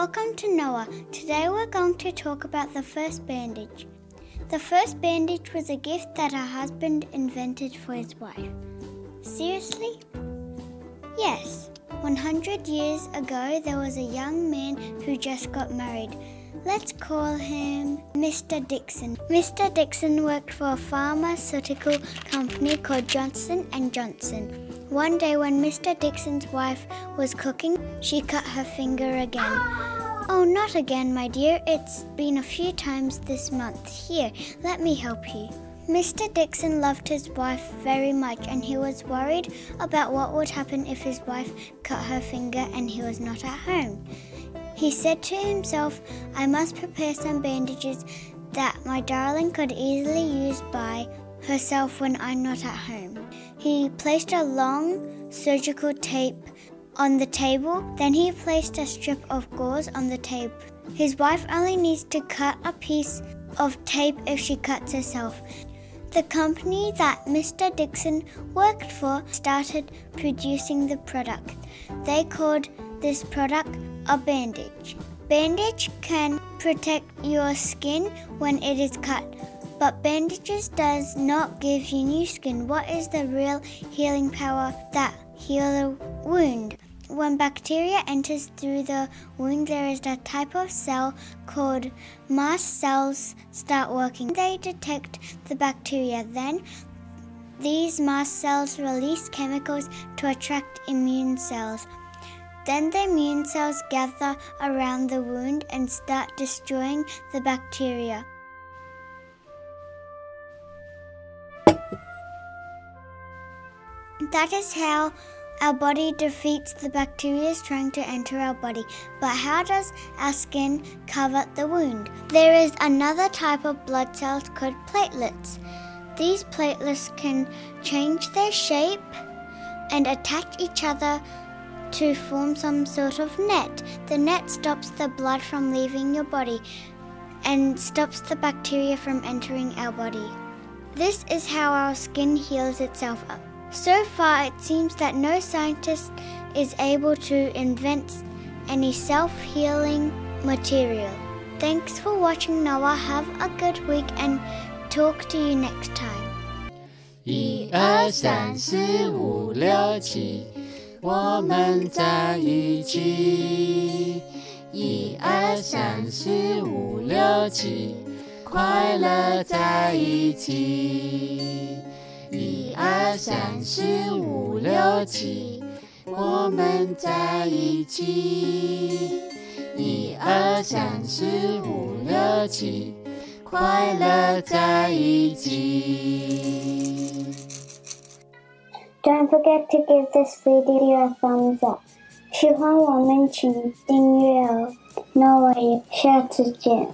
Welcome to Knowa. Today we're going to talk about the first bandage. The first bandage was a gift that her husband invented for his wife. Seriously? Yes. 100 years ago, there was a young man who just got married. Let's call him Mr. Dixon. Mr. Dixon worked for a pharmaceutical company called Johnson and Johnson. One day when Mr. Dixon's wife was cooking, she cut her finger again. Oh, not again, my dear. It's been a few times this month. Here, let me help you. Mr. Dixon loved his wife very much and he was worried about what would happen if his wife cut her finger and he was not at home. He said to himself, I must prepare some bandages that my darling could easily use by herself when I'm not at home. He placed a long surgical tape on the table, then he placed a strip of gauze on the tape. His wife only needs to cut a piece of tape if she cuts herself. The company that Mr. Dixon worked for started producing the product. They called this product a bandage. Bandage can protect your skin when it is cut, but bandages does not give you new skin. What is the real healing power that heal a wound? When bacteria enters through the wound, there is a type of cell called mast cells start working. They detect the bacteria. Then these mast cells release chemicals to attract immune cells. Then the immune cells gather around the wound and start destroying the bacteria. That is how our body defeats the bacteria trying to enter our body. But how does our skin cover the wound? There is another type of blood cells called platelets. These platelets can change their shape and attach each other to form some sort of net. The net stops the blood from leaving your body and stops the bacteria from entering our body. This is how our skin heals itself up. So far, it seems that no scientist is able to invent any self healing material. Thanks for watching, Knowa. Have a good week and talk to you next time. 一二三四五六七。我们在一起。一二三四五六七，快乐在一起。一二三四五六七，我们在一起。一二三四五六七，快乐在一起。Don't forget to give this video a thumbs up. 喜欢我们请订阅哦。那我也下次见。